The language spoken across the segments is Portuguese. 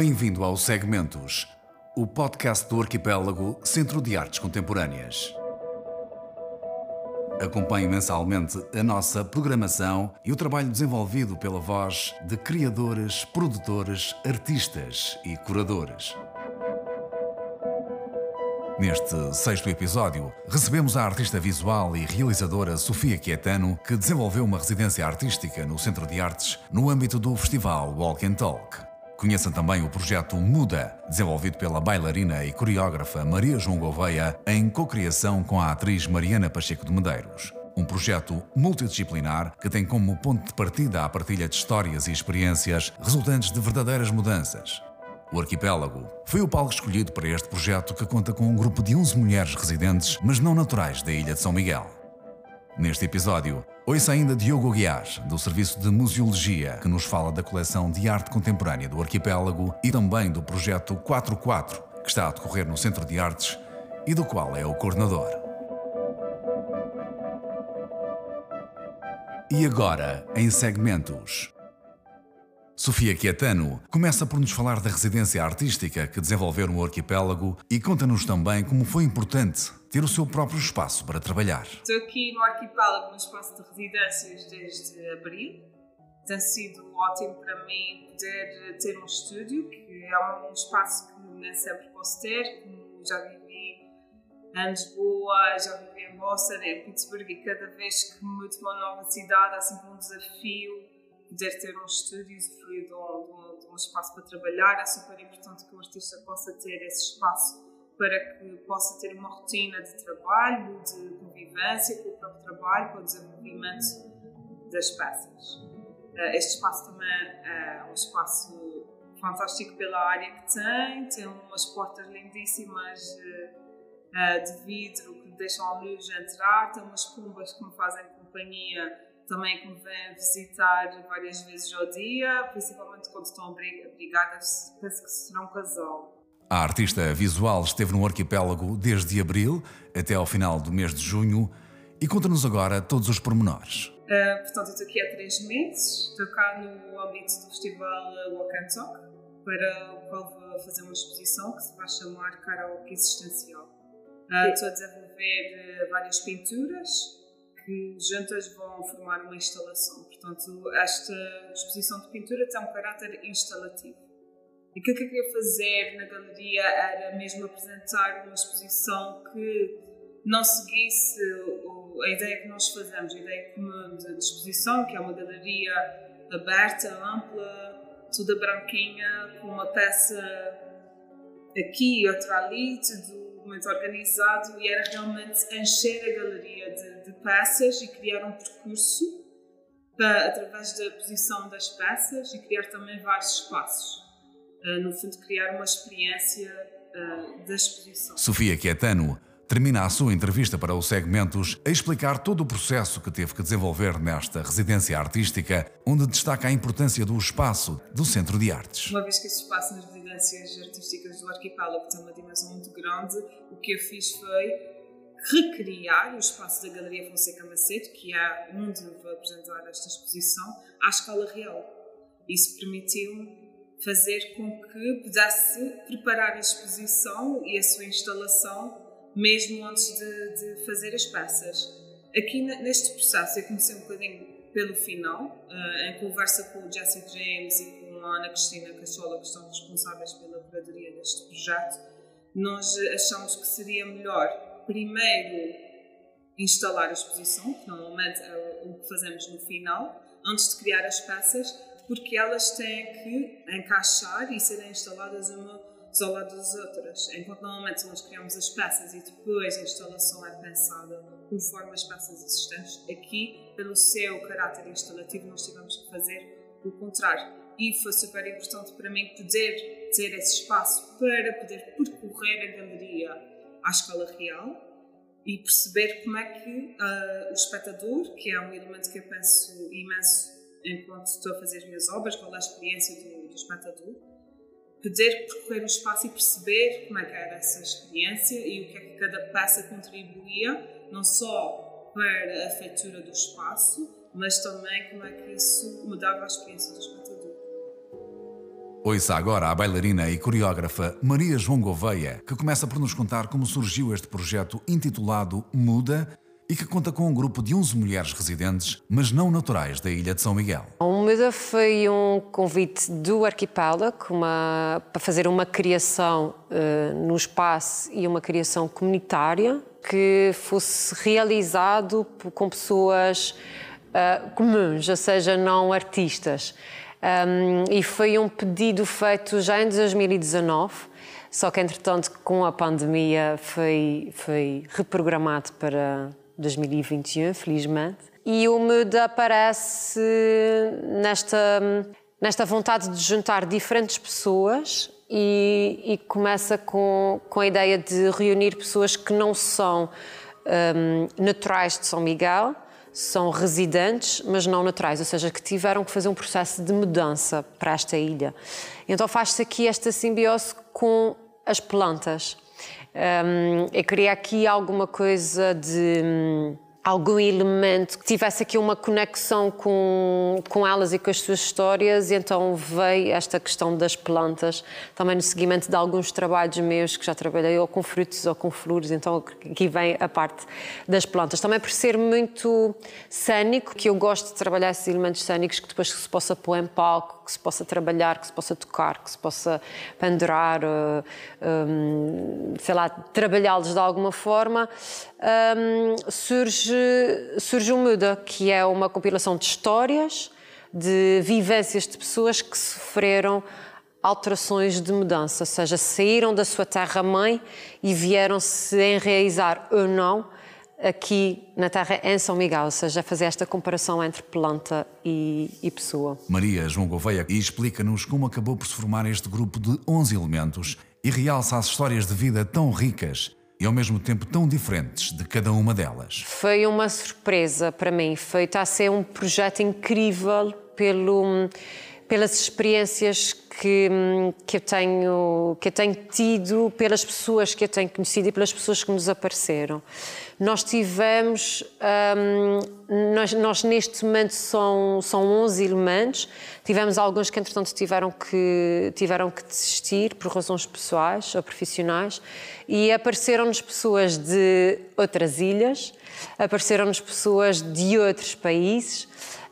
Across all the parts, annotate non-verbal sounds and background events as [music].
Bem-vindo ao Segmentos, o podcast do Arquipélago Centro de Artes Contemporâneas. Acompanhe mensalmente a nossa programação e o trabalho desenvolvido pela voz de criadores, produtores, artistas e curadores. Neste sexto episódio, recebemos a artista visual e realizadora Sofia Quietano, que desenvolveu uma residência artística no Centro de Artes no âmbito do festival Walk and Talk. Conheçam também o projeto Muda, desenvolvido pela bailarina e coreógrafa Maria João Gouveia, em cocriação com a atriz Mariana Pacheco de Medeiros. Um projeto multidisciplinar que tem como ponto de partida a partilha de histórias e experiências resultantes de verdadeiras mudanças. O Arquipélago foi o palco escolhido para este projeto que conta com um grupo de 11 mulheres residentes, mas não naturais da Ilha de São Miguel. Neste episódio, ouça ainda Diogo Guiás, do Serviço de Museologia, que nos fala da coleção de arte contemporânea do Arquipélago e também do projeto 44, que está a decorrer no Centro de Artes e do qual é o coordenador. E agora, em segmentos. Sofia Quietano começa por nos falar da residência artística que desenvolveu no arquipélago e conta-nos também como foi importante ter o seu próprio espaço para trabalhar. Estou aqui no arquipélago, no espaço de residências desde abril. Tem sido ótimo para mim poder ter um estúdio, que é um espaço que nem sempre posso ter, como já vivi em Lisboa, já vivi em Boston, em Pittsburgh, e cada vez que mudo para uma nova cidade há sempre um desafio poder ter um estúdio e usufruir de um, de, um, espaço para trabalhar. É super importante que o artista possa ter esse espaço para que possa ter uma rotina de trabalho, de convivência com o próprio trabalho, com o desenvolvimento das peças. Eh, este espaço também é um espaço fantástico pela área que tem, tem umas portas lindíssimas eh, eh, de vidro que deixam a luz entrar, tem umas pombas que me fazem companhia também que me vêm visitar várias vezes ao dia, principalmente quando estão abrigadas, penso que serão casal. A artista visual esteve no arquipélago desde abril até ao final do mês de junho e conta-nos agora todos os pormenores. Uh, portanto, estou aqui há três meses, estou cá no âmbito do festival Walk and Talk, para o qual vou fazer uma exposição que se vai chamar Karaoke Existencial. Uh, estou a desenvolver uh, várias pinturas, que juntas vão formar uma instalação. Portanto, esta exposição de pintura tem um caráter instalativo. E o que eu queria fazer na galeria era mesmo apresentar uma exposição que não seguisse a ideia que nós fazemos, a ideia comum de exposição, que é uma galeria aberta, ampla, toda branquinha, com uma peça aqui e outra ali, tudo muito organizado e era realmente encher a galeria de, de peças e criar um percurso para, através da posição das peças e criar também vários espaços. Uh, no fundo, criar uma experiência uh, da exposição. Sofia Quietano termina a sua entrevista para o Segmentos a explicar todo o processo que teve que desenvolver nesta residência artística, onde destaca a importância do espaço do Centro de Artes. Uma vez que esse espaço nas residências artísticas do arquipélago tem uma dimensão muito grande, o que eu fiz foi recriar o espaço da Galeria Fonseca Macedo, que é onde vou apresentar esta exposição, à escala real. Isso permitiu fazer com que pudesse preparar a exposição e a sua instalação mesmo antes de, de fazer as peças. Aqui neste processo eu comecei um bocadinho pelo final, uh, em conversa com o Jesse James e com a Ana Cristina Cachola, que estão responsáveis pela curadoria deste projeto, nós achamos que seria melhor primeiro instalar a exposição, que normalmente é o que fazemos no final, antes de criar as peças, porque elas têm que encaixar e serem instaladas uma ao lado das outras. Enquanto normalmente nós criamos as peças e depois a instalação é pensada conforme as peças existentes, aqui, pelo seu caráter instalativo, nós tivemos que fazer o contrário. E foi super importante para mim poder ter esse espaço para poder percorrer a galeria à escala real e perceber como é que uh, o espectador, que é um elemento que eu penso imenso enquanto estou a fazer as minhas obras, é a experiência do, do espectador, poder percorrer o espaço e perceber como é que era essa experiência e o que é que cada peça contribuía, não só para a feitura do espaço, mas também como é que isso mudava a experiência do espectador. Ouça agora a bailarina e coreógrafa Maria João Gouveia, que começa por nos contar como surgiu este projeto intitulado Muda e que conta com um grupo de 11 mulheres residentes, mas não naturais da Ilha de São Miguel. O Muda foi um convite do arquipélago uma, para fazer uma criação uh, no espaço e uma criação comunitária que fosse realizado com pessoas uh, comuns, ou seja, não artistas. Um, e foi um pedido feito já em 2019, só que entretanto com a pandemia foi, foi reprogramado para 2021, felizmente. E o MUD aparece nesta, nesta vontade de juntar diferentes pessoas e, e começa com, com a ideia de reunir pessoas que não são um, naturais de São Miguel, são residentes, mas não naturais, ou seja, que tiveram que fazer um processo de mudança para esta ilha. Então faz-se aqui esta simbiose com as plantas. Um, eu queria aqui alguma coisa de hum, algum elemento que tivesse aqui uma conexão com, com elas e com as suas histórias, e então veio esta questão das plantas, também no seguimento de alguns trabalhos meus que já trabalhei ou com frutos ou com flores, então aqui vem a parte das plantas. Também por ser muito cênico, que eu gosto de trabalhar esses elementos cênicos que depois se possa pôr em palco, que se possa trabalhar, que se possa tocar, que se possa pendurar, uh, um, sei lá, trabalhá-los de alguma forma, um, surge, surge o Muda, que é uma compilação de histórias, de vivências de pessoas que sofreram alterações de mudança, ou seja, saíram da sua terra-mãe e vieram se enraizar ou não aqui na terra em São Miguel, ou seja, fazer esta comparação entre planta e, e pessoa. Maria João Gouveia explica-nos como acabou por se formar este grupo de 11 elementos e realça as histórias de vida tão ricas e ao mesmo tempo tão diferentes de cada uma delas. Foi uma surpresa para mim, foi a ser um projeto incrível pelo pelas experiências que, que, eu tenho, que eu tenho tido, pelas pessoas que eu tenho conhecido e pelas pessoas que nos apareceram. Nós tivemos, um, nós, nós, neste momento são, são 11 elementos, tivemos alguns que entretanto tiveram que, tiveram que desistir por razões pessoais ou profissionais e apareceram-nos pessoas de outras ilhas, apareceram-nos pessoas de outros países,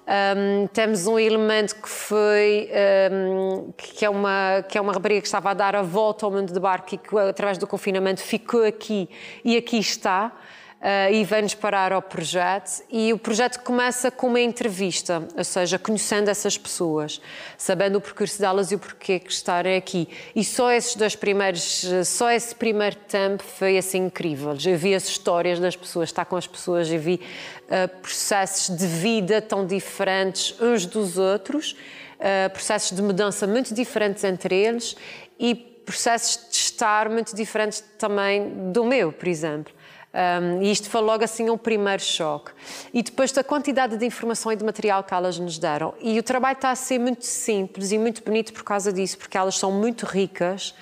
um, temos um elemento que foi um, que, é uma, que é uma rapariga que estava a dar a volta ao mundo de barco e que, através do confinamento, ficou aqui e aqui está uh, e vem-nos parar ao projeto. E o projeto começa com uma entrevista, ou seja, conhecendo essas pessoas, sabendo o percurso delas e o porquê que estarem aqui. E só esses dois primeiros, só esse primeiro tempo foi assim incrível. Eu vi as histórias das pessoas, estar com as pessoas, eu vi uh, processos de vida tão diferentes uns dos outros, uh, processos de mudança muito diferentes entre eles e processos de estar muito diferentes também do meu, por exemplo. Um, e isto foi logo assim um primeiro choque. E depois da quantidade de informação e de material que elas nos deram. E o trabalho está a ser muito simples e muito bonito por causa disso, porque elas são muito ricas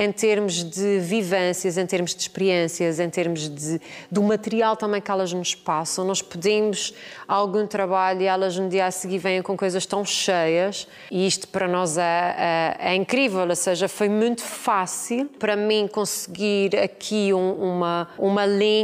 em termos de vivências, em termos de experiências, em termos de, do material também que elas nos passam. Nós pedimos algum trabalho e elas no dia a seguir vêm com coisas tão cheias e isto para nós é, é, é incrível, ou seja, foi muito fácil para mim conseguir aqui um, uma, uma linha,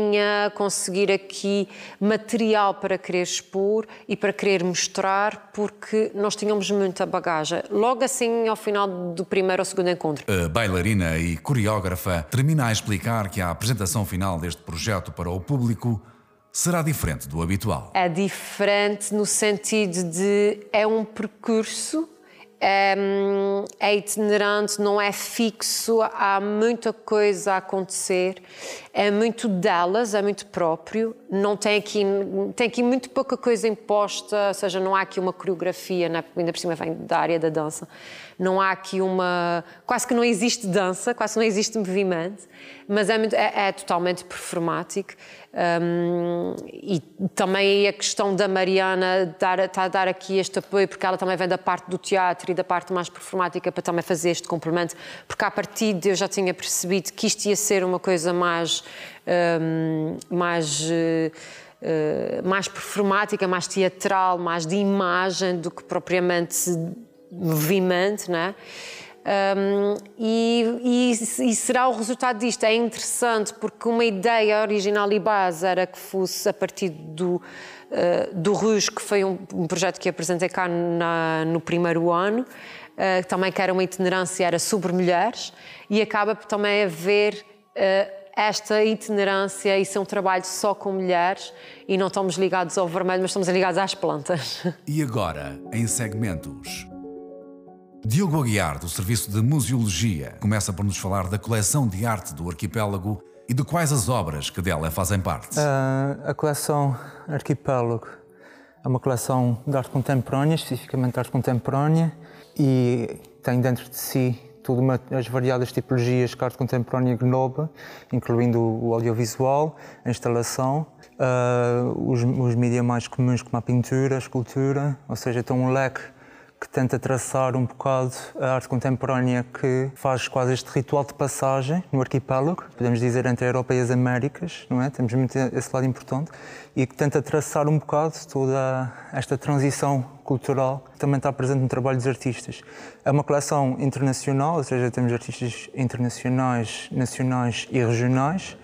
conseguir aqui material para querer expor e para querer mostrar, porque nós tínhamos muita bagagem. Logo assim, ao final do primeiro ou segundo encontro. A bailarina bailarina e coreógrafa, termina a explicar que a apresentação final deste projeto para o público será diferente do habitual. É diferente no sentido de é um percurso é, é, itinerante, não é fixo, há muita coisa a acontecer, é muito delas, é muito próprio, não tem aqui, tem aqui muito pouca coisa imposta, ou seja, não há aqui uma coreografia, né? ainda por cima vem da área da dança, não há aqui uma. quase que não existe dança, quase não existe movimento, mas é, muito, é, é totalmente performático. Um, e também a questão da Mariana dar, está a dar aqui este apoio, porque ela também vem da parte do teatro da parte mais performática para também fazer este complemento, porque a partir de eu já tinha percebido que isto ia ser uma coisa mais. Um, mais uh, mais performática, mais teatral, mais de imagem do que propriamente movimento, não é? Um, e, e, e, será o resultado disto. É interessante porque uma ideia original e base era que fosse a partir do, uh, do RUS, que foi um, um, projeto que apresentei cá na, no primeiro ano, uh, também que era uma itinerância, era sobre mulheres, e acaba por também haver uh, esta itinerância e ser um trabalho só com mulheres e não estamos ligados ao vermelho, mas estamos ligados às plantas. [laughs] E agora, em segmentos. Diogo Aguiar, do Serviço de Museologia, começa por nos falar da coleção de arte do arquipélago e de quais as obras que dela fazem parte. Uh, a coleção Arquipélago é uma coleção de arte contemporânea, especificamente arte contemporânea, e tem dentro de si todas as variadas tipologias que a arte contemporânea engloba, incluindo o audiovisual, a instalação, uh, os, os mídias mais comuns como a pintura, a escultura, ou seja, tem um leque que tenta traçar um bocado a arte contemporânea que faz quase este ritual de passagem no arquipélago, podemos dizer entre a Europa e as Américas, não é? Temos muito esse lado importante e que tenta traçar um bocado toda esta transição cultural que também está presente no trabalho dos artistas. É uma coleção internacional, ou seja, temos artistas internacionais, nacionais e regionais,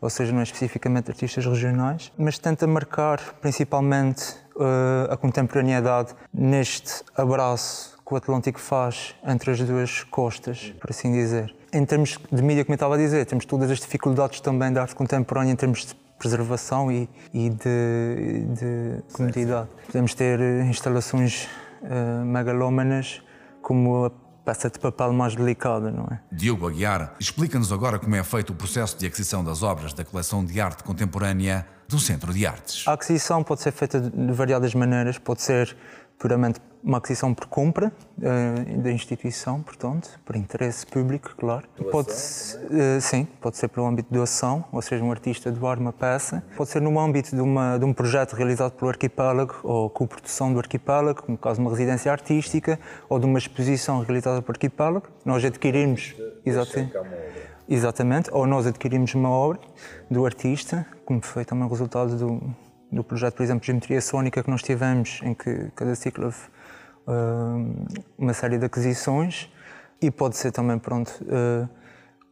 ou seja, não é especificamente artistas regionais, mas tenta marcar principalmente uh, a contemporaneidade neste abraço que o Atlântico faz entre as duas costas, por assim dizer. Em termos de mídia, como eu estava a dizer, temos todas as dificuldades também da arte contemporânea em termos de preservação e, e de, de comodidade. Podemos ter instalações uh, megalómanas como a peça de papel mais delicada, não é? Diogo Aguiar explica-nos agora como é feito o processo de aquisição das obras da coleção de arte contemporânea do Centro de Artes. A aquisição pode ser feita de variadas maneiras, pode ser puramente uma aquisição por compra uh, da instituição, portanto, por interesse público, claro. Pode, uh, sim, pode ser pelo âmbito de doação, ou seja, um artista doar uma peça. Pode ser no âmbito de, uma, de um projeto realizado pelo arquipélago ou com produção do arquipélago, no caso de uma residência artística, ou de uma exposição realizada pelo arquipélago. Nós adquirimos, exatamente, exatamente, ou nós adquirimos uma obra do artista, como foi também o resultado do do projeto, por exemplo, de Geometria Sónica que nós tivemos, em que cada ciclo houve uh, uma série de aquisições e pode ser também, pronto, uh,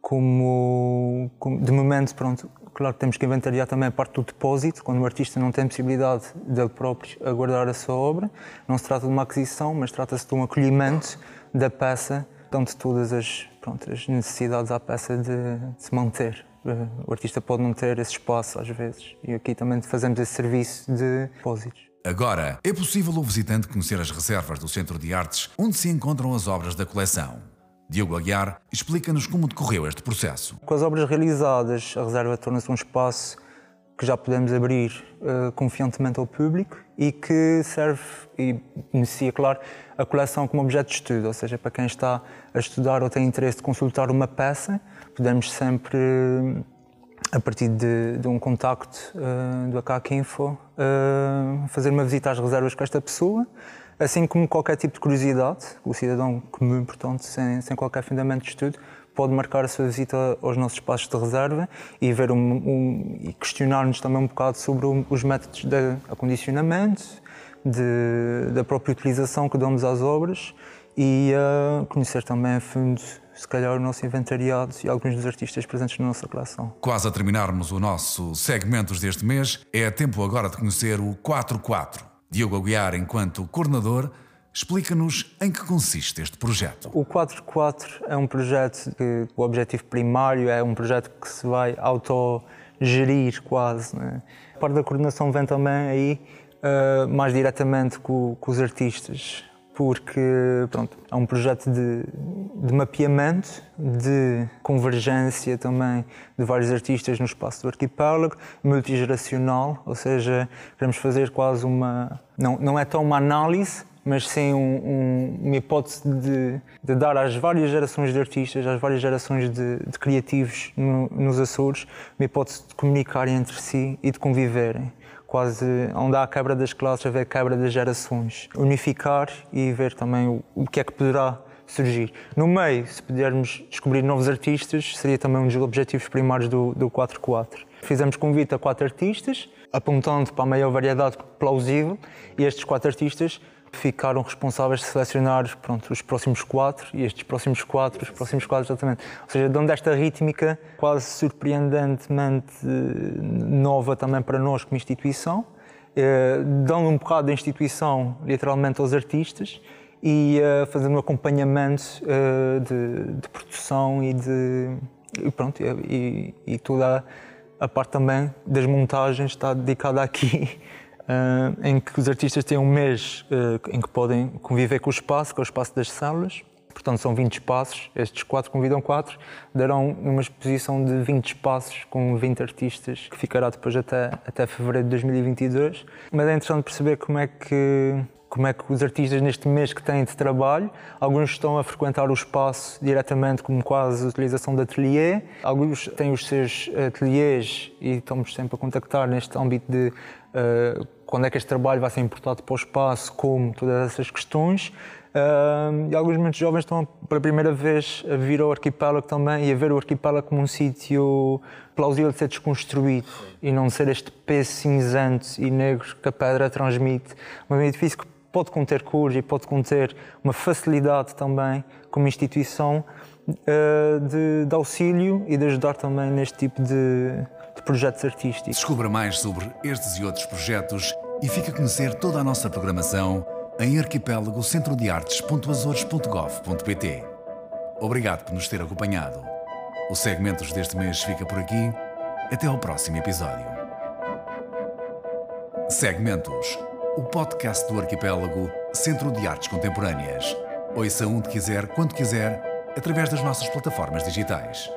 como, como, de momento, pronto, claro que temos que inventariar também a parte do depósito, quando o artista não tem possibilidade dele próprio aguardar a sua obra. Não se trata de uma aquisição, mas trata-se de um acolhimento da peça, de todas as, pronto, as necessidades à peça de, de se manter o artista pode não ter esse espaço às vezes. E aqui também fazemos esse serviço de depósitos. Agora, é possível o visitante conhecer as reservas do Centro de Artes onde se encontram as obras da coleção. Diogo Aguiar explica-nos como decorreu este processo. Com as obras realizadas, a reserva torna-se um espaço que já podemos abrir uh, confiantemente ao público e que serve e beneficia, claro, a coleção como objeto de estudo, ou seja, para quem está a estudar ou tem interesse de consultar uma peça, podemos sempre, a partir de, de um contacto uh, do ACAC Info, uh, fazer uma visita às reservas com esta pessoa, assim como qualquer tipo de curiosidade, o cidadão comum, portanto, sem, sem qualquer fundamento de estudo, pode marcar a sua visita aos nossos espaços de reserva e ver um, um, e questionar-nos também um bocado sobre os métodos de acondicionamento, de, da própria utilização que damos às obras e uh, conhecer também a fundo, se calhar, o nosso inventariado e alguns dos artistas presentes na nossa coleção. Quase a terminarmos o nosso segmentos deste mês, é tempo agora de conhecer o 44. Diogo Aguiar, enquanto coordenador, Explica-nos em que consiste este projeto. O 44 é um projeto que o objetivo primário é um projeto que se vai autogerir quase. Né? A parte da coordenação vem também aí uh, mais diretamente com, com, os artistas, porque pronto, é um projeto de, de mapeamento, de convergência também de vários artistas no espaço do arquipélago, multigeracional, ou seja, queremos fazer quase uma. Não, não é tão uma análise, mas sim um, um, uma hipótese de, de, dar às várias gerações de artistas, às várias gerações de, de criativos no, nos Açores, uma hipótese de comunicarem entre si e de conviverem. Quase onde há a quebra das classes, haver quebra das gerações. Unificar e ver também o, o que é que poderá surgir. No meio, se pudermos descobrir novos artistas, seria também um dos objetivos primários do, do 4-4. Fizemos convite a quatro artistas, apontando para a maior variedade plausível, e estes quatro artistas ficaram responsáveis de selecionar pronto, os próximos quatro e estes próximos quatro, os próximos quatro exatamente. Ou seja, dando esta rítmica quase surpreendentemente eh, nova também para nós como instituição, eh, dando um bocado da instituição literalmente aos artistas e uh, fazendo um acompanhamento de, de, produção e de e pronto e, e toda a, a, parte também das montagens está dedicada aqui em que os artistas têm um mês em que podem conviver com o espaço, com o espaço das salas. Portanto são 20 espaços, estes quatro convidam quatro, darão uma exposição de 20 espaços com 20 artistas que ficará depois até, até fevereiro de 2022. Mas é interessante perceber como é que como é que os artistas neste mês que têm de trabalho, alguns estão a frequentar o espaço diretamente como quase utilização de ateliê, alguns têm os seus ateliês e estamos sempre a contactar neste âmbito de uh, quando é que este trabalho vai ser importado para o espaço, como todas essas questões. Uh, e alguns muito jovens estão pela primeira vez a vir ao arquipélago também e a ver o arquipélago como um sítio plausível de ser desconstruído e não ser este peso cinzento e negro que a pedra transmite. Um edifício que pode conter cores e pode conter uma facilidade também, como instituição, eh, de, de auxílio e de ajudar também neste tipo de projetos artísticos. Descubra mais sobre estes e outros projetos e fique a conhecer toda a nossa programação em arquipélagocentrodeartes.azores.gov.pt. Obrigado por nos ter acompanhado. O Segmentos deste mês fica por aqui. Até ao próximo episódio. Segmentos o podcast do Arquipélago Centro de Artes Contemporâneas. Ouça onde quiser, quando quiser, através das nossas plataformas digitais.